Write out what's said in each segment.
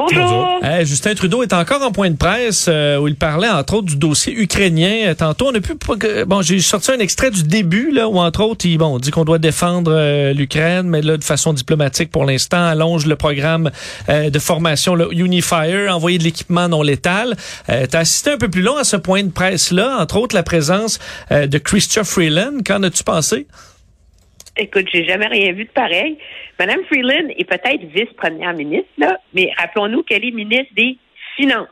Bonjour. Hey, Justin Trudeau est encore en point de presse euh, où il parlait entre autres du dossier ukrainien. Euh, Tantôt, on a pu bon, j'ai sorti un extrait du début là où entre autres, il bon, on dit qu'on doit défendre euh, l'Ukraine, mais là de façon diplomatique pour l'instant, allonge le programme de formation là, Unifier, envoyer de l'équipement non létal. Euh, tu as assisté un peu plus long à ce point de presse là, entre autres la présence de Christopher Freeland. Qu'en as-tu pensé? Écoute, j'ai jamais rien vu de pareil. Madame Freeland est peut-être vice-première ministre, là, mais rappelons-nous qu'elle est ministre des Finances.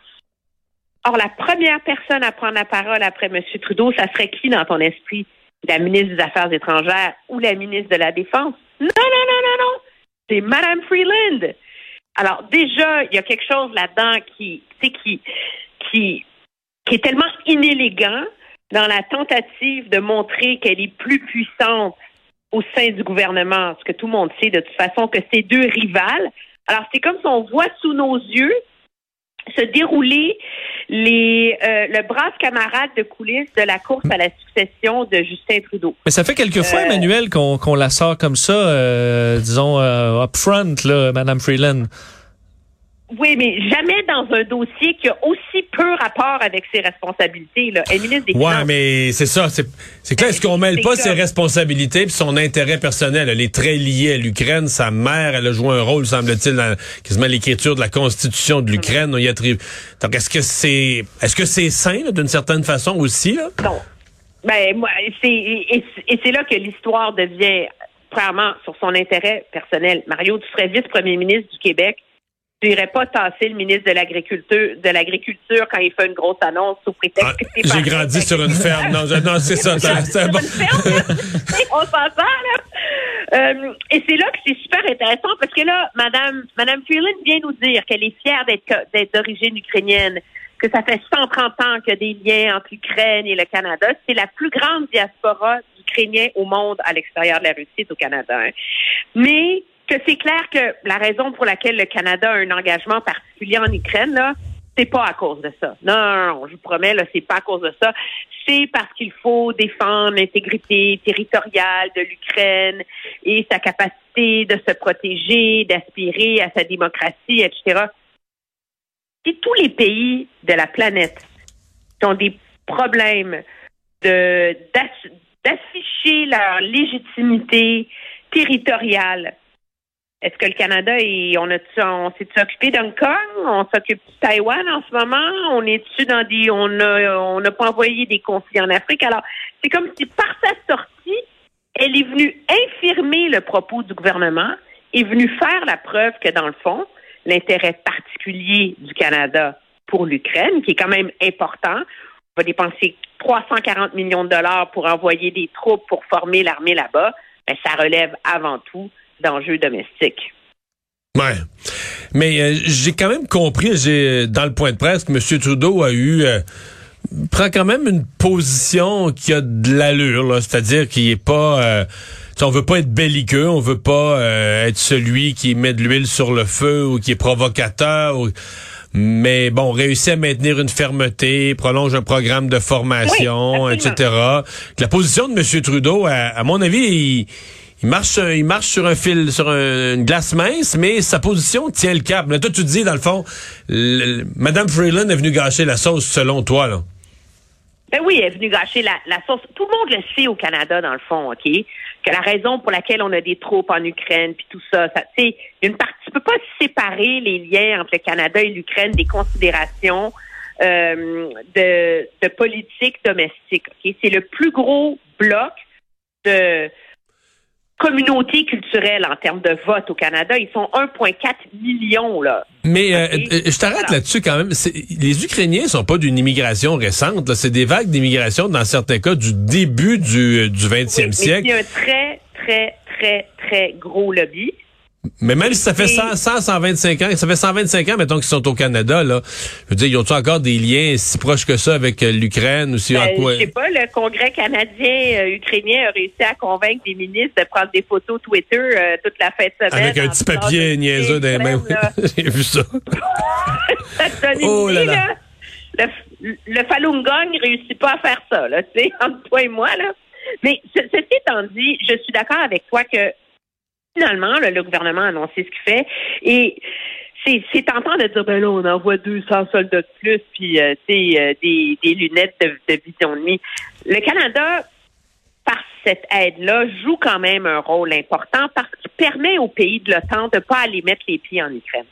Or, la première personne à prendre la parole après M. Trudeau, ça serait qui dans ton esprit? La ministre des Affaires étrangères ou la ministre de la Défense? Non, non, non, non, non. C'est Madame Freeland. Alors, déjà, il y a quelque chose là-dedans qui, qui, qui, qui est tellement inélégant dans la tentative de montrer qu'elle est plus puissante au sein du gouvernement, ce que tout le monde sait de toute façon, que c'est deux rivales. Alors, c'est comme si on voit sous nos yeux se dérouler les, euh, le brave camarade de coulisses de la course à la succession de Justin Trudeau. Mais ça fait quelques fois, Euh, Emmanuel, qu'on la sort comme ça, euh, disons, euh, up front, là, Madame Freeland. Oui, mais jamais dans un dossier qui a aussi peu rapport avec ses responsabilités. Là. Elle ministre des Ouais, Finances. mais c'est ça. C'est c'est clair, est-ce qu'on mêle pas ses responsabilités puis son intérêt personnel? Elle est très liée à l'Ukraine. Sa mère, elle a joué un rôle, semble-t-il, dans quasiment l'écriture de la Constitution de l'Ukraine. Donc, est-ce que c'est est-ce que c'est sain, là, d'une certaine façon aussi? Là? Non. Ben, moi, c'est, et, et c'est là que l'histoire devient, premièrement, sur son intérêt personnel. Mario, tu serais vice-premier ministre du Québec. Tu irais pas tasser le ministre de l'Agriculture, de l'agriculture quand il fait une grosse annonce sous prétexte Ah, que c'est J'ai grandi sur une ferme. Non, je- non c'est ça. c'est- bon. On s'entend, là. Euh, et c'est là que c'est super intéressant parce que là, Madame, Madame Freeland vient nous dire qu'elle est fière d'être, d'être d'origine ukrainienne, que ça fait 130 ans qu'il y a des liens entre l'Ukraine et le Canada. C'est la plus grande diaspora d'Ukrainiens au monde à l'extérieur de la Russie, c'est au Canada. hein. Mais que c'est clair que la raison pour laquelle le Canada a un engagement particulier en Ukraine, là, c'est pas à cause de ça. Non, je vous promets, là, c'est pas à cause de ça. C'est parce qu'il faut défendre l'intégrité territoriale de l'Ukraine et sa capacité de se protéger, d'aspirer à sa démocratie, etc. Si tous les pays de la planète ont des problèmes d'afficher leur légitimité territoriale est-ce que le Canada est, on a on s'est occupé d'Hong Kong, on s'occupe de Taïwan en ce moment, on est-tu on a, on n'a pas envoyé des conflits en Afrique? Alors, c'est comme si par sa sortie, elle est venue infirmer le propos du gouvernement, est venue faire la preuve que dans le fond, l'intérêt particulier du Canada pour l'Ukraine, qui est quand même important, on va dépenser 340 millions de dollars pour envoyer des troupes pour former l'armée là-bas, ben, ça relève avant tout d'enjeux domestiques. Ouais. Mais euh, j'ai quand même compris, j'ai dans le point de presse que M. Trudeau a eu euh, prend quand même une position qui a de l'allure, c'est-à-dire qu'il est pas euh, on veut pas être belliqueux, on veut pas euh, être celui qui met de l'huile sur le feu ou qui est provocateur ou- mais bon, réussit à maintenir une fermeté, prolonge un programme de formation, Oui, etc. La position de M. Trudeau, à, à mon avis, il, il marche, sur- il marche sur un fil, sur un- une glace mince, mais sa position tient le cap. Là, toi, tu te dis, dans le fond, le- Mme Freeland est venue gâcher la sauce selon toi, là. Ben oui, elle est venue gâcher la, la sauce. Tout le monde le sait au Canada, dans le fond, OK? Que la raison pour laquelle on a des troupes en Ukraine, puis tout ça, ça tu sais, une partie, tu peux pas séparer les liens entre le Canada et l'Ukraine des considérations euh, de, de politique domestique. OK? C'est le plus gros bloc de communauté culturelle en termes de vote au Canada. Ils sont 1,4 million, là. Mais euh, euh, je t'arrête là-dessus quand même. Les Ukrainiens sont pas d'une immigration récente. C'est des vagues d'immigration, dans certains cas, du début du, du 20e Oui, siècle. Mais il y a un très, très, très, très gros lobby. Mais même si ça fait 100, 100, 125 ans, ça fait 125 ans, mettons, qu'ils sont au Canada, là. Je veux dire, ils ont-ils encore des liens si proches que ça avec euh, l'Ukraine ou si Ben, quoi? je sais pas, le Congrès canadien euh, ukrainien a réussi à convaitre des ministres de prendre des photos Twitter euh, toute la fin de semaine. Avec un petit papier niaiseux dans les mains. J'ai vu ça. Ça te donne Oh là là. là. Le, le Falun Gong réussit pas à faire ça, là, tu sais, entre toi et moi, là. Mais ce- ceci étant dit, je suis d'accord avec toi que finalement, le gouvernement a annoncé ce qu'il fait et c'est, tentant de dire, ben là, on envoie 200 soldats de plus, puis, euh, euh, des, lunettes de, vision de nuit. Le Canada, par cette aide-là, joue quand même un rôle important parce qu'il permet aux pays de l'OTAN de ne pas aller mettre les pieds en Ukraine.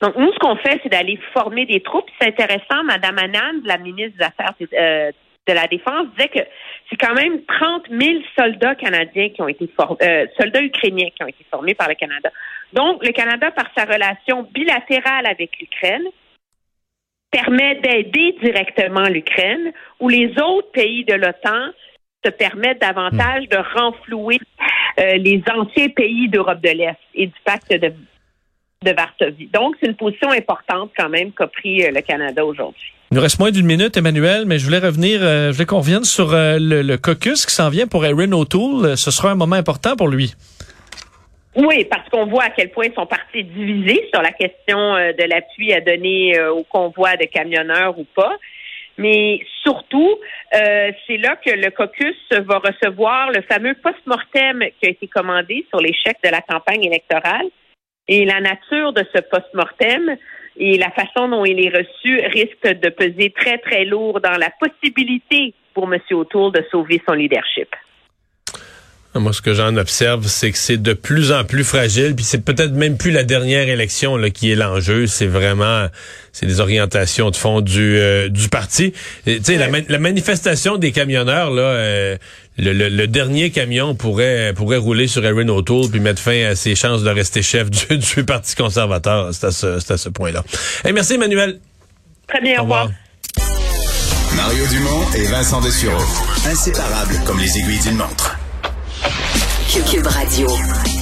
Donc, nous, ce qu'on fait, c'est d'aller former des troupes. C'est intéressant. Madame Anand, la ministre des Affaires euh, de la Défense, disait que c'est quand même 30 000 soldats canadiens qui ont été formés, euh, soldats ukrainiens qui ont été formés par le Canada. Donc, le Canada, par sa relation bilatérale avec l'Ukraine, permet d'aider directement l'Ukraine, où les autres pays de l'OTAN se permettent davantage de renflouer euh, les anciens pays d'Europe de l'Est et du pacte de, de Varsovie. Donc, c'est une position importante quand même qu'a pris euh, le Canada aujourd'hui. Il nous reste moins d'une minute, Emmanuel, mais je voulais revenir, euh, je voulais qu'on revienne sur euh, le, le caucus qui s'en vient pour Erin O'Toole. Euh, Ce sera un moment important pour lui. Oui, parce qu'on voit à quel point ils sont partis divisés sur la question euh, de l'appui à donner euh, au convoi de camionneurs ou pas. Mais surtout, euh, c'est là que le caucus va recevoir le fameux post-mortem qui a été commandé sur l'échec de la campagne électorale. Et la nature de ce post-mortem et la façon dont il est reçu risque de peser très, très lourd dans la possibilité pour M. O'Toole de sauver son leadership. Moi, ce que j'en observe, c'est que c'est de plus en plus fragile, puis c'est peut-être même plus la dernière élection là, qui est l'enjeu. C'est vraiment, c'est des orientations de fond du euh, du parti. Tu sais, la, la, manifestation des camionneurs là, euh, le, le, le, dernier camion pourrait pourrait rouler sur Erin O'Toole puis mettre fin à ses chances de rester chef du, du parti conservateur. C'est à ce, c'est à ce point-là. Hey, merci, Emmanuel. Très bien, au revoir. Mario Dumont et Vincent Dessureau, inséparables comme les aiguilles d'une montre. Cube Radio.